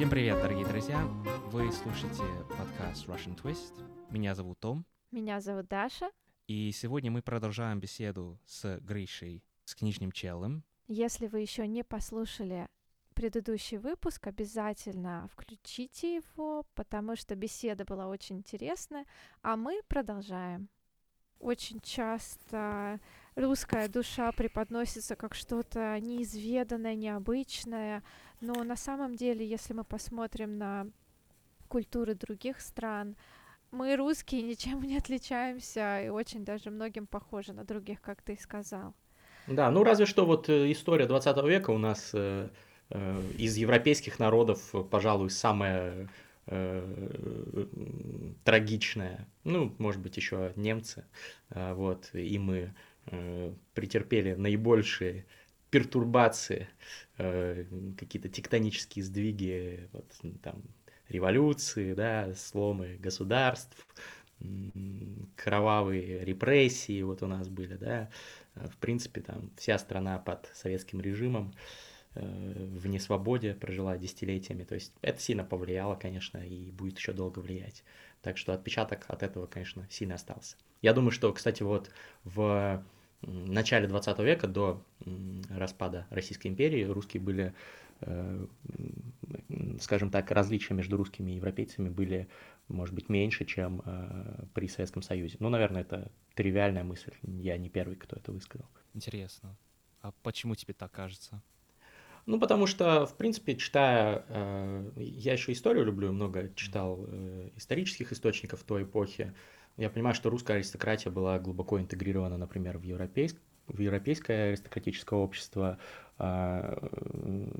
Всем привет, дорогие друзья! Вы слушаете подкаст Russian Twist. Меня зовут Том. Меня зовут Даша. И сегодня мы продолжаем беседу с Гришей, с книжным челом. Если вы еще не послушали предыдущий выпуск, обязательно включите его, потому что беседа была очень интересная, а мы продолжаем. Очень часто русская душа преподносится как что-то неизведанное, необычное, но на самом деле, если мы посмотрим на культуры других стран, мы русские ничем не отличаемся и очень даже многим похожи на других, как ты сказал. Да, ну разве что вот э, история 20 века у нас э, э, из европейских народов, пожалуй, самая э, трагичная. Ну, может быть, еще немцы. Э, вот, и мы э, претерпели наибольшие пертурбации, э, какие-то тектонические сдвиги, вот, там, революции, да, сломы государств, кровавые репрессии вот у нас были, да, в принципе, там вся страна под советским режимом э, в несвободе прожила десятилетиями, то есть это сильно повлияло, конечно, и будет еще долго влиять. Так что отпечаток от этого, конечно, сильно остался. Я думаю, что, кстати, вот в начале 20 века, до распада Российской империи, русские были Э, скажем так, различия между русскими и европейцами были, может быть, меньше, чем э, при Советском Союзе. Ну, наверное, это тривиальная мысль. Я не первый, кто это высказал. Интересно. А почему тебе так кажется? Ну, потому что, в принципе, читая, э, я еще историю люблю, много читал исторических источников той эпохи. Я понимаю, что русская аристократия была глубоко интегрирована, например, в европейское в европейское аристократическое общество, а,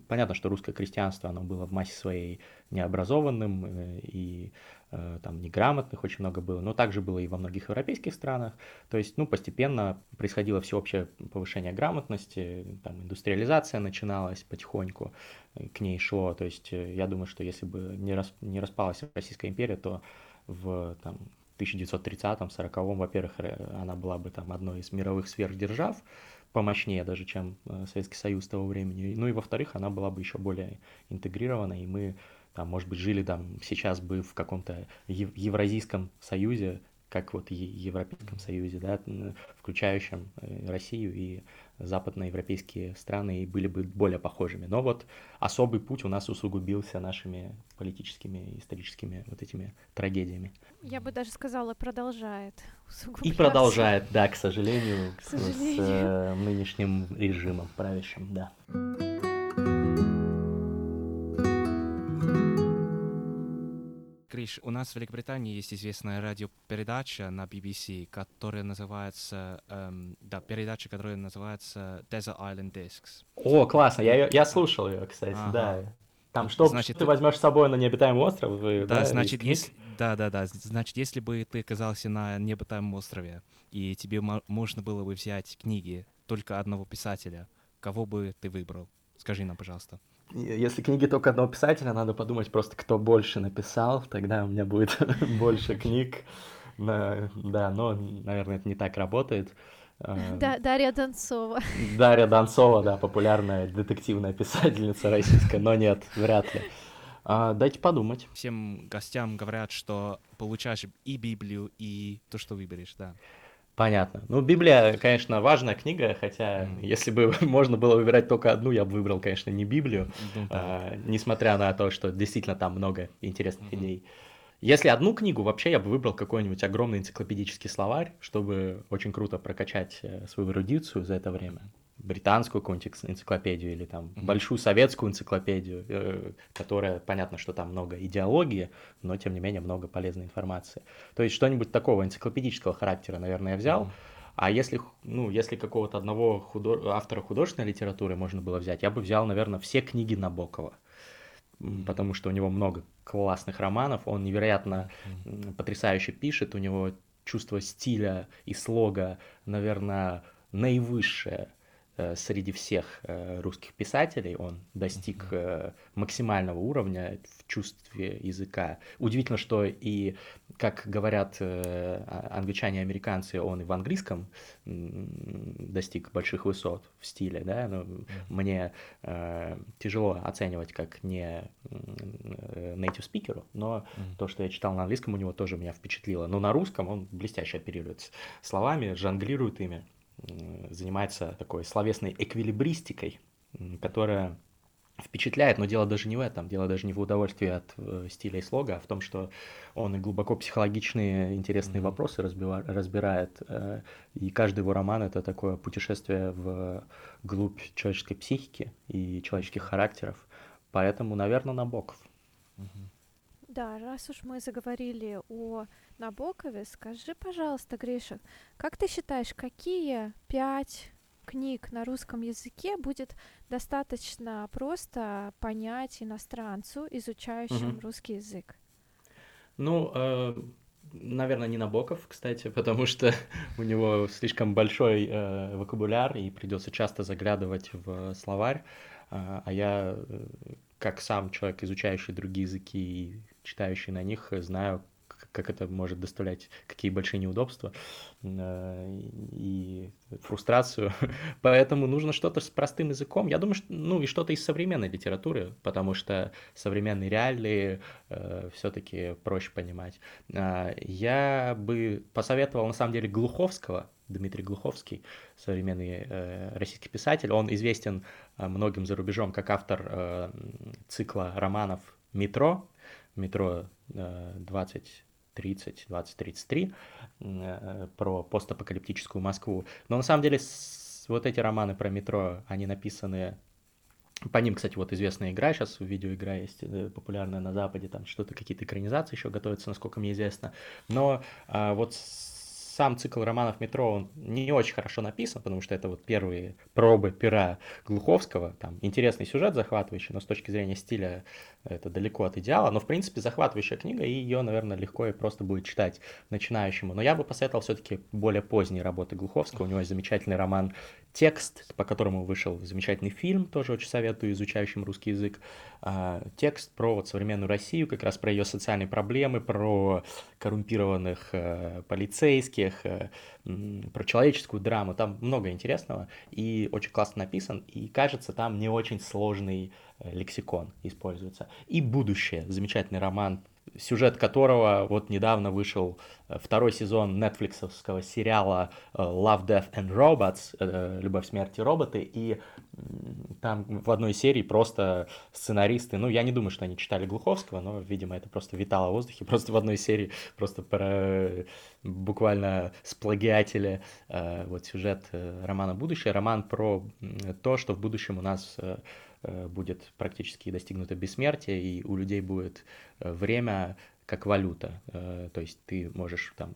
понятно, что русское крестьянство, оно было в массе своей необразованным э, и э, там неграмотных очень много было, но также было и во многих европейских странах. То есть, ну, постепенно происходило всеобщее повышение грамотности, там индустриализация начиналась потихоньку, э, к ней шло. То есть, я думаю, что если бы не, рас, не распалась Российская империя, то в там, 1930-40, во-первых, она была бы там одной из мировых сверхдержав, помощнее даже, чем э, Советский Союз того времени. Ну и во-вторых, она была бы еще более интегрирована, и мы там, может быть, жили там сейчас бы в каком-то Евразийском союзе, как вот в Европейском Союзе, да, включающем э, Россию и западноевропейские страны, и были бы более похожими. Но вот особый путь у нас усугубился нашими политическими, историческими вот этими трагедиями. Я бы даже сказала, продолжает. И продолжает, да, к сожалению, к сожалению. с э, нынешним режимом правящим, да. Гриш, у нас в Великобритании есть известная радиопередача на BBC, которая называется, эм, да, передача, которая называется Desert Island Discs. О, классно, я, я слушал ее, кстати, ага. да. Там что, значит, ты возьмешь с собой на необитаемый остров? Вы, да, да, значит, если, да, да, да, значит, если бы ты оказался на необитаемом острове, и тебе можно было бы взять книги только одного писателя, кого бы ты выбрал? Скажи нам, пожалуйста. Если книги только одного писателя, надо подумать просто, кто больше написал, тогда у меня будет больше книг. Да, но, наверное, это не так работает. Эм, да, Дарья Донцова. Дарья Донцова, да, популярная детективная писательница российская, но нет, вряд ли. А, дайте подумать. Всем гостям говорят, что получаешь и Библию, и то, что выберешь, да. Понятно. Ну, Библия, конечно, важная книга, хотя mm. если бы можно было выбирать только одну, я бы выбрал, конечно, не Библию, mm-hmm. а, несмотря на то, что действительно там много интересных mm-hmm. идей. Если одну книгу, вообще я бы выбрал какой-нибудь огромный энциклопедический словарь, чтобы очень круто прокачать э, свою эрудицию за это время британскую какую-нибудь энциклопедию или там mm-hmm. большую советскую энциклопедию, э, которая, понятно, что там много идеологии, но тем не менее много полезной информации. То есть что-нибудь такого энциклопедического характера, наверное, я взял. Mm-hmm. А если, ну, если какого-то одного худо... автора художественной литературы можно было взять, я бы взял, наверное, все книги Набокова. Mm-hmm. Потому что у него много классных романов, он невероятно mm-hmm. потрясающе пишет, у него чувство стиля и слога, наверное, наивысшее среди всех э, русских писателей он достиг э, максимального уровня в чувстве языка. Удивительно, что и, как говорят а, англичане и американцы, он и в английском достиг больших высот в стиле, да, но мне тяжело оценивать как не native speaker, но mm-hmm. то, что я читал на английском, у него тоже меня впечатлило. Но на русском он блестяще оперирует словами, жонглирует ими, занимается такой словесной эквилибристикой, которая впечатляет, но дело даже не в этом, дело даже не в удовольствии от э, стиля и слога, а в том, что он и глубоко психологичные интересные mm-hmm. вопросы разбива- разбирает, э, и каждый его роман это такое путешествие в глубь человеческой психики и человеческих характеров, поэтому, наверное, Набоков. Mm-hmm. Да, раз уж мы заговорили о Набокове, скажи, пожалуйста, Гриша, как ты считаешь, какие пять книг на русском языке будет достаточно просто понять иностранцу, изучающему угу. русский язык? Ну, э, наверное, не Набоков, кстати, потому что у него слишком большой э, вокабуляр, и придется часто заглядывать в словарь. Э, а я, э, как сам человек, изучающий другие языки и читающий на них, знаю, как это может доставлять, какие большие неудобства э, и фрустрацию. Поэтому нужно что-то с простым языком. Я думаю, что, ну и что-то из современной литературы, потому что современные реалии э, все-таки проще понимать. Э, я бы посоветовал, на самом деле, Глуховского, Дмитрий Глуховский, современный э, российский писатель. Он известен э, многим за рубежом как автор э, цикла романов «Метро», «Метро э, 20 30, 20, 33 про постапокалиптическую Москву. Но на самом деле вот эти романы про метро, они написаны по ним, кстати, вот известная игра, сейчас видеоигра есть э, популярная на Западе, там что-то, какие-то экранизации еще готовятся, насколько мне известно. Но а, вот сам цикл романов «Метро», он не очень хорошо написан, потому что это вот первые пробы пера Глуховского. Там интересный сюжет захватывающий, но с точки зрения стиля это далеко от идеала. Но, в принципе, захватывающая книга, и ее, наверное, легко и просто будет читать начинающему. Но я бы посоветовал все-таки более поздние работы Глуховского. У него есть замечательный роман текст, по которому вышел замечательный фильм, тоже очень советую изучающим русский язык. А, текст про вот современную Россию, как раз про ее социальные проблемы, про коррумпированных э, полицейских, э, про человеческую драму. Там много интересного и очень классно написан. И кажется, там не очень сложный э, лексикон используется. И «Будущее» — замечательный роман сюжет которого вот недавно вышел э, второй сезон нетфликсовского сериала э, Love, Death and Robots, э, Любовь, смерть и роботы, и там в одной серии просто сценаристы, ну, я не думаю, что они читали Глуховского, но, видимо, это просто витало в воздухе, просто в одной серии просто про буквально сплагиатели вот сюжет романа «Будущее», роман про то, что в будущем у нас будет практически достигнуто бессмертие, и у людей будет э, время как валюта. Э, то есть ты можешь там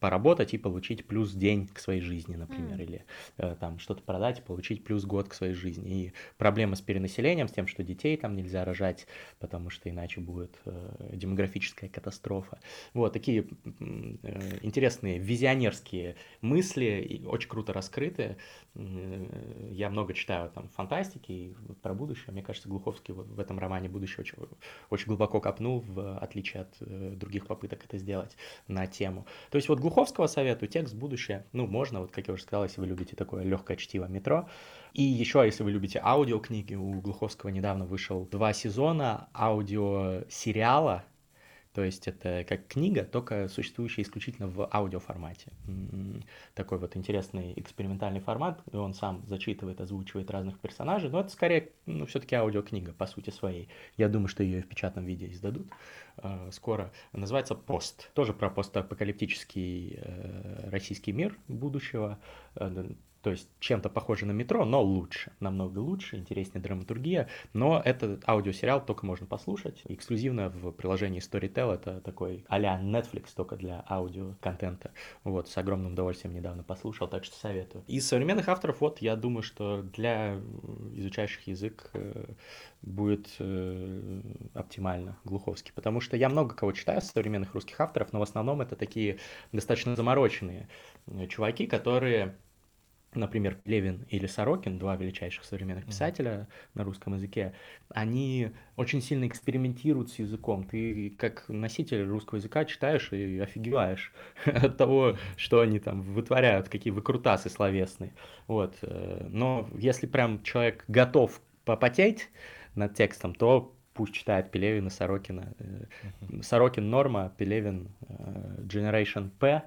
поработать и получить плюс день к своей жизни, например, mm. или э, там что-то продать и получить плюс год к своей жизни. И проблема с перенаселением, с тем, что детей там нельзя рожать, потому что иначе будет э, демографическая катастрофа. Вот такие э, интересные визионерские мысли, и очень круто раскрыты. Я много читаю там фантастики и про будущее. Мне кажется, Глуховский в этом романе будущее очень, очень глубоко копнул, в отличие от э, других попыток это сделать на тему. То есть вот Глуховского советую, текст «Будущее». Ну, можно, вот как я уже сказал, если вы любите такое легкое чтиво метро. И еще, если вы любите аудиокниги, у Глуховского недавно вышел два сезона аудиосериала то есть это как книга, только существующая исключительно в аудиоформате. Такой вот интересный экспериментальный формат, и он сам зачитывает, озвучивает разных персонажей, но это скорее, ну, все-таки аудиокнига по сути своей. Я думаю, что ее в печатном виде издадут э, скоро. Называется «Пост». Тоже про постапокалиптический э, российский мир будущего э, то есть чем-то похоже на метро, но лучше, намного лучше, интереснее драматургия. Но этот аудиосериал только можно послушать. Эксклюзивно в приложении Storytel это такой а-ля Netflix только для аудиоконтента. Вот, с огромным удовольствием недавно послушал, так что советую. Из современных авторов, вот, я думаю, что для изучающих язык э, будет э, оптимально Глуховский. Потому что я много кого читаю современных русских авторов, но в основном это такие достаточно замороченные э, чуваки, которые например, Левин или Сорокин, два величайших современных писателя mm-hmm. на русском языке, они очень сильно экспериментируют с языком. Ты как носитель русского языка читаешь и офигеваешь от того, что они там вытворяют, какие выкрутасы словесные. Вот. Э, но если прям человек готов попотеть над текстом, то пусть читает Пелевина, Сорокина. Сорокин Норма, Пелевин Generation P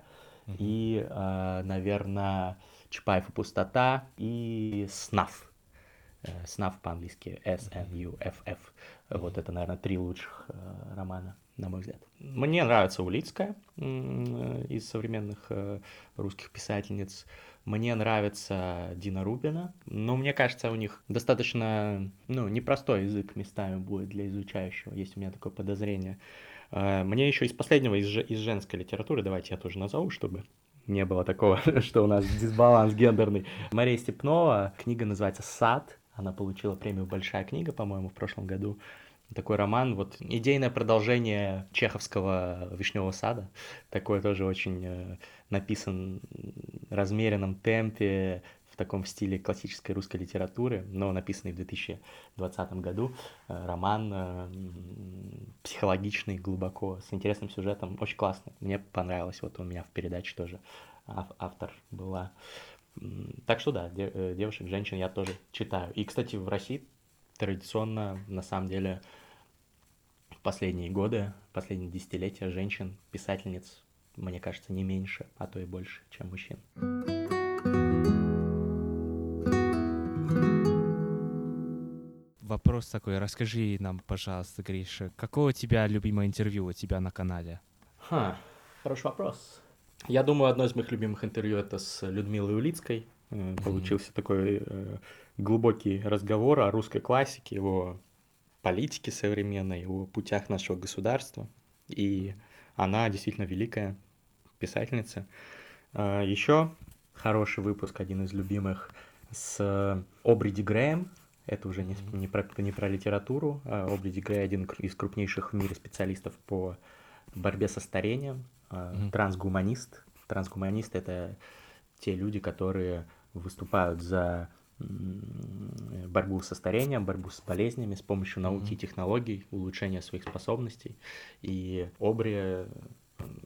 и, наверное, Чапаев и пустота и Снаф. Снаф по-английски S-N-U-F-F. Вот это, наверное, три лучших романа на мой взгляд. Мне нравится Улицкая из современных э, русских писательниц. Мне нравится Дина Рубина, но мне кажется, у них достаточно, ну, непростой язык местами будет для изучающего, есть у меня такое подозрение. Э, мне еще из последнего, из, из женской литературы, давайте я тоже назову, чтобы не было такого, что у нас дисбаланс гендерный. Мария Степнова, книга называется «Сад», она получила премию «Большая книга», по-моему, в прошлом году. Такой роман, вот идейное продолжение чеховского «Вишневого сада», такой тоже очень э, написан в размеренном темпе, в таком стиле классической русской литературы, но написанный в 2020 году. Э, роман э, психологичный, глубоко, с интересным сюжетом, очень классный. Мне понравилось, вот у меня в передаче тоже автор была. Так что да, девушек, женщин я тоже читаю. И, кстати, в России традиционно, на самом деле, последние годы, последние десятилетия женщин, писательниц, мне кажется, не меньше, а то и больше, чем мужчин. Вопрос такой, расскажи нам, пожалуйста, Гриша, какое у тебя любимое интервью у тебя на канале? Ха, хороший вопрос. Я думаю, одно из моих любимых интервью это с Людмилой Улицкой. Mm-hmm. Получился такой э, глубокий разговор о русской классике, его политике современной, о путях нашего государства. И она действительно великая писательница. А, Еще хороший выпуск, один из любимых, с Обриди Грэем. Это уже не, не, про, не про литературу. А Обриди Грей один из крупнейших в мире специалистов по борьбе со старением. Mm-hmm. Трансгуманист. Трансгуманист — это те люди, которые выступают за борьбу со старением, борьбу с болезнями с помощью науки и технологий, улучшения своих способностей. И Обри,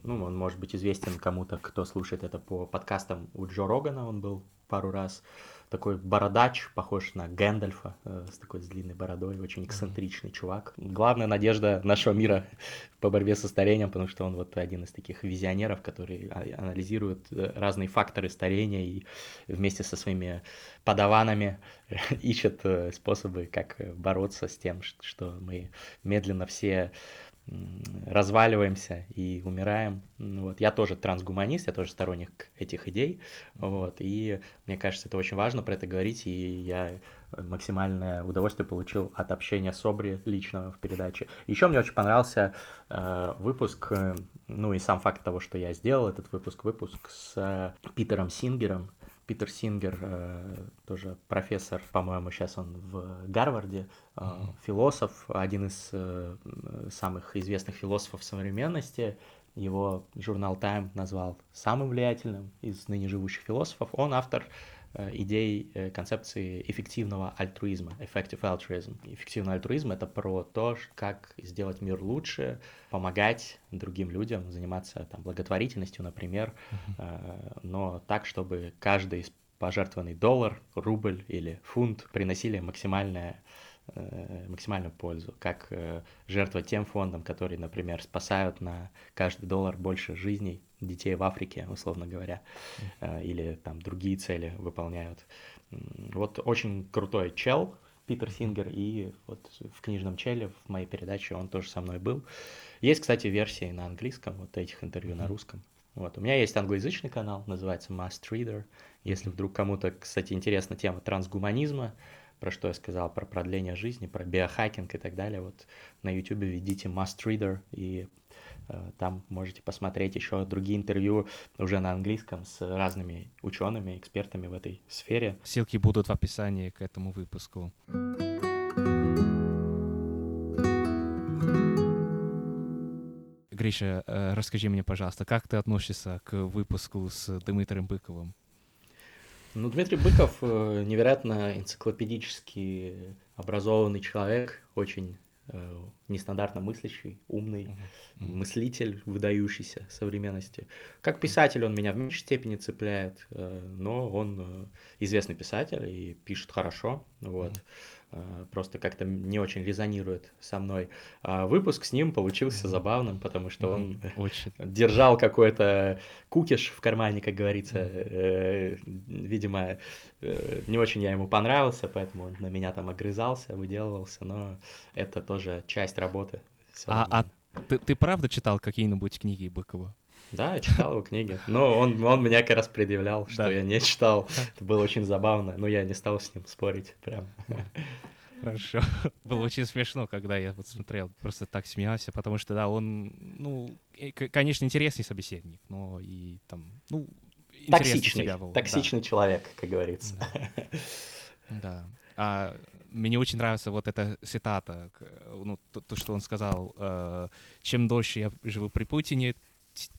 ну, он может быть известен кому-то, кто слушает это по подкастам у Джо Рогана, он был пару раз такой бородач, похож на Гэндальфа, э, с такой с длинной бородой, очень эксцентричный чувак. Главная надежда нашего мира по борьбе со старением, потому что он вот один из таких визионеров, который а, анализирует э, разные факторы старения и вместе со своими подаванами ищет э, способы, как бороться с тем, что мы медленно все разваливаемся и умираем. Вот. Я тоже трансгуманист, я тоже сторонник этих идей. Вот. И мне кажется, это очень важно про это говорить, и я максимальное удовольствие получил от общения с Обри лично в передаче. Еще мне очень понравился э, выпуск, э, ну и сам факт того, что я сделал этот выпуск, выпуск с э, Питером Сингером, Питер Сингер, э, тоже профессор, по-моему, сейчас он в Гарварде, э, философ, один из э, самых известных философов современности. Его журнал Time назвал самым влиятельным из ныне живущих философов. Он автор идей э, концепции эффективного альтруизма, effective altruism. Эффективный альтруизм — это про то, как сделать мир лучше, помогать другим людям, заниматься там, благотворительностью, например, uh-huh. но так, чтобы каждый пожертвованный доллар, рубль или фунт приносили максимальное максимальную пользу, как жертва тем фондам, которые, например, спасают на каждый доллар больше жизней детей в Африке, условно говоря, э, или там другие цели выполняют. Вот очень крутой чел, Питер Сингер, и вот в книжном челе, в моей передаче он тоже со мной был. Есть, кстати, версии на английском, вот этих интервью на русском. Вот. У меня есть англоязычный канал, называется Must Reader. Если вдруг кому-то, кстати, интересна тема трансгуманизма, про что я сказал, про продление жизни, про биохакинг и так далее, вот на YouTube введите Must Reader и там можете посмотреть еще другие интервью уже на английском с разными учеными, экспертами в этой сфере. Ссылки будут в описании к этому выпуску. Гриша, э, расскажи мне, пожалуйста, как ты относишься к выпуску с Дмитрием Быковым? Ну, Дмитрий Быков э, невероятно энциклопедически образованный человек, очень нестандартно мыслящий, умный, Мгм. мыслитель, выдающийся современности. Как писатель он меня в меньшей степени цепляет, э, но он э, известный писатель и пишет хорошо, вот. Э, Просто как-то не очень резонирует со мной. А выпуск с ним получился забавным, потому что он. Очень. держал какой-то кукиш в кармане, как говорится. Э, Видимо, э, не очень я ему понравился, поэтому он на меня там огрызался, выделывался, но это тоже часть работы. А, а ты, ты правда читал какие-нибудь книги Быкова? Да, я читал его книги. Но он, он меня как раз предъявлял, что Да. я не читал. Это было очень забавно, но я не стал с ним спорить. Прям. Хорошо. Было очень смешно, когда я вот смотрел, просто так смеялся, потому что, да, он, ну, конечно, интересный собеседник, но и там, ну, Токсичный, себя. Да, токсичный человек, как говорится. Да. А мне очень нравится вот эта цитата, ну, то, то, что он сказал, э, чем дольше я живу при Путине,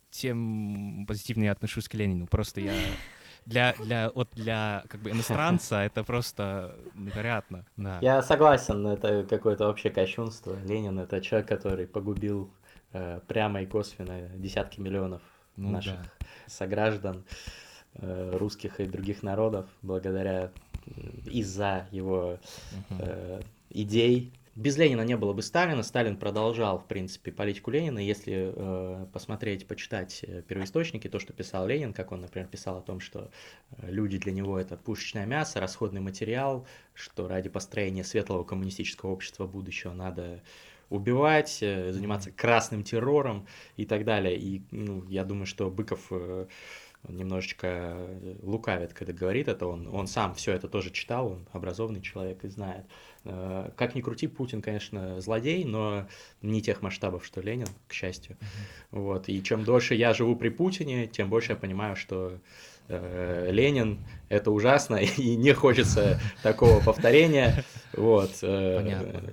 тем позитивнее я отношусь к Ленину. Просто я для, для, вот для как бы иностранца это просто невероятно. Да. Я согласен, это какое-то общее кощунство. Ленин это человек, который погубил э, прямо и косвенно десятки миллионов Ну наших да. сограждан, э, русских и других народов, благодаря из-за его Мгм. э, идей. Без Ленина не было бы Сталина. Сталин продолжал, в принципе, политику Ленина. Если э, посмотреть, почитать э, первоисточники, то, что писал Ленин, как он, например, писал о том, что э, люди для него это пушечное мясо, расходный материал, что ради построения светлого коммунистического общества будущего надо убивать, э, заниматься красным террором и так далее. И ну, я думаю, что Быков э, немножечко лукавит, когда говорит это. Он, он сам все это тоже читал, он образованный человек и знает. Э, Как ни крути, Путин, конечно, злодей, но не тех масштабов, что Ленин, к счастью. Вот. И чем дольше я живу при Путине, тем больше я понимаю, что э, Ленин это ужасно, и не хочется такого повторения. Вот. э, Понятно.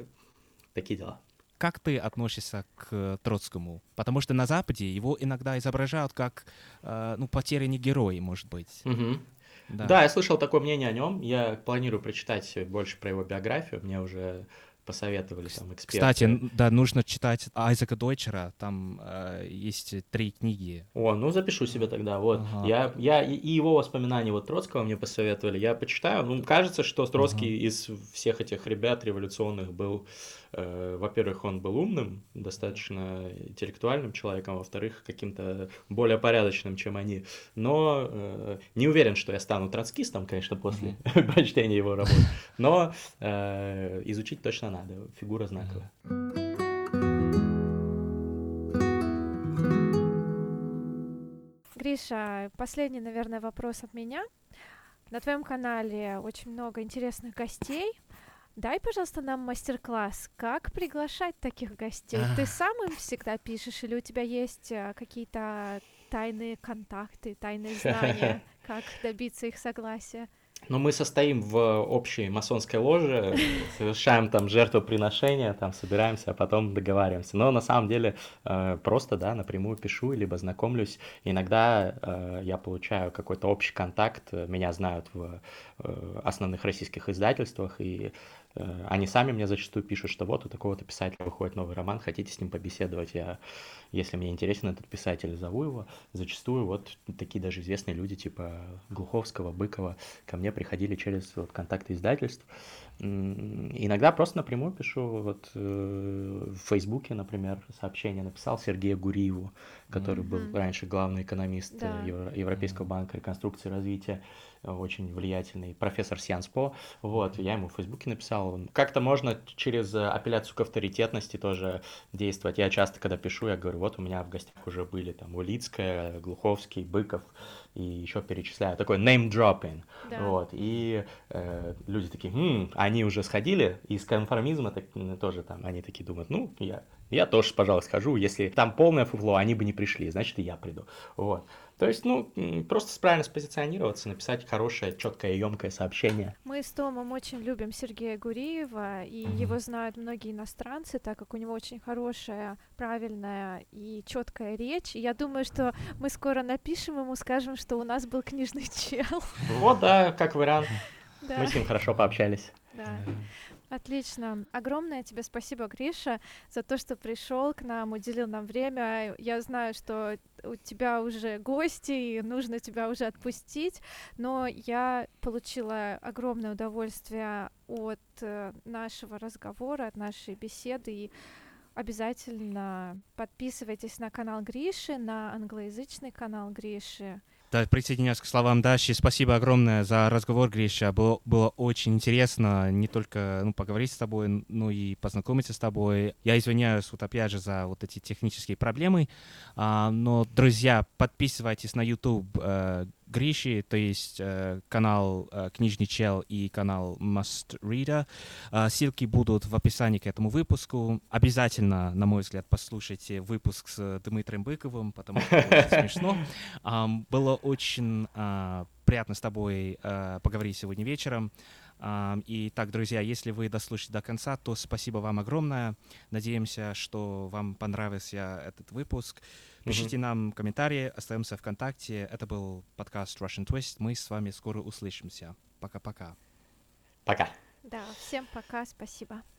Такие дела. Как ты относишься к Троцкому? Потому что на Западе его иногда изображают как, ну, потерянный герой, может быть. Мгм. Да. Да, я слышал такое мнение о нем. Я планирую прочитать больше про его биографию. Мне уже посоветовали там эксперты. Кстати, да, нужно читать Айзека Дойчера. Там э, есть три книги. О, ну запишу себе тогда. Вот. Ага. Я, я и и его воспоминания вот Троцкого мне посоветовали. Я почитаю. Ну, кажется, что Троцкий из всех этих ребят революционных был, э, во-первых, он был умным, достаточно интеллектуальным человеком, а во-вторых, каким-то более порядочным, чем они. Но э, не уверен, что я стану троцкистом, конечно, после прочтения его работ. Но э, изучить точно надо. Фигура знаковая. Гриша, последний, наверное, вопрос от меня. На твоем канале очень много интересных гостей. Дай, пожалуйста, нам мастер-класс, как приглашать таких гостей. Ты сам им всегда пишешь, или у тебя есть э, какие-то тайные контакты, тайные знания, как добиться их согласия? Но мы состоим в общей масонской ложе, совершаем там жертвоприношения, там собираемся, а потом договариваемся. Но на самом деле э, просто, да, напрямую пишу, либо знакомлюсь. Иногда э, я получаю какой-то общий контакт, э, меня знают в основных российских издательствах, и они сами мне зачастую пишут, что вот у такого-то писателя выходит новый роман, хотите с ним побеседовать. Я, если мне интересен этот писатель, зову его. Зачастую вот такие даже известные люди, типа Глуховского, Быкова, ко мне приходили через вот, контакты издательств. Иногда просто напрямую пишу, вот э, в Фейсбуке, например, сообщение написал Сергею Гуриеву, который был Мгм. раньше главный экономист э, Да. Евро- Европейского банка реконструкции и развития, э, очень влиятельный профессор Сианспо. Вот, я ему в Фейсбуке написал. Как-то можно через э, апелляцию к авторитетности тоже действовать. Я часто, когда пишу, я говорю, вот у меня в гостях уже были там Улицкая, Глуховский, Быков, и еще перечисляю. Такой name dropping. Да. Вот, и э, люди такие, «М, они уже сходили, из конформизма так, тоже там, они такие думают, ну, я, я тоже, пожалуйста, схожу, если там полное фуфло, они бы не пришли, значит, и я приду, вот. То есть, ну, просто правильно спозиционироваться, написать хорошее, четкое, емкое сообщение. Мы с Томом очень любим Сергея Гуриева, и Мгм. его знают многие иностранцы, так как у него очень хорошая, правильная и четкая речь. И я думаю, что мы скоро напишем ему, скажем, что у нас был книжный чел. Вот, да, как вариант, Да, мы с ним хорошо пообщались. да. Отлично. Огромное тебе спасибо, Гриша, за то, что пришел к нам, уделил нам время. Я знаю, что у тебя уже гости, и нужно тебя уже отпустить, но я получила огромное удовольствие от э, нашего разговора, от нашей беседы, и обязательно подписывайтесь на канал Гриши, на англоязычный канал Гриши. Да, присоединяюсь к словам Даши. Спасибо огромное за разговор, Гриша. Было, было очень интересно не только ну, поговорить с тобой, но и познакомиться с тобой. Я извиняюсь вот опять же за вот эти технические проблемы. А, но, друзья, подписывайтесь на YouTube э, Гриши, то есть э, канал э, Книжный чел и канал Must Reader. Э, ссылки будут в описании к этому выпуску. Обязательно, на мой взгляд, послушайте выпуск с Дмитрием Быковым, потому что смешно. Э, было очень э, приятно с тобой э, поговорить сегодня вечером. И так, друзья, если вы дослушаете до конца, то спасибо вам огромное. Надеемся, что вам понравился этот выпуск. Пишите mm-hmm. нам комментарии, остаемся в ВКонтакте. Это был подкаст Russian Twist. Мы с вами скоро услышимся. Пока-пока. Пока. Да, всем пока, спасибо.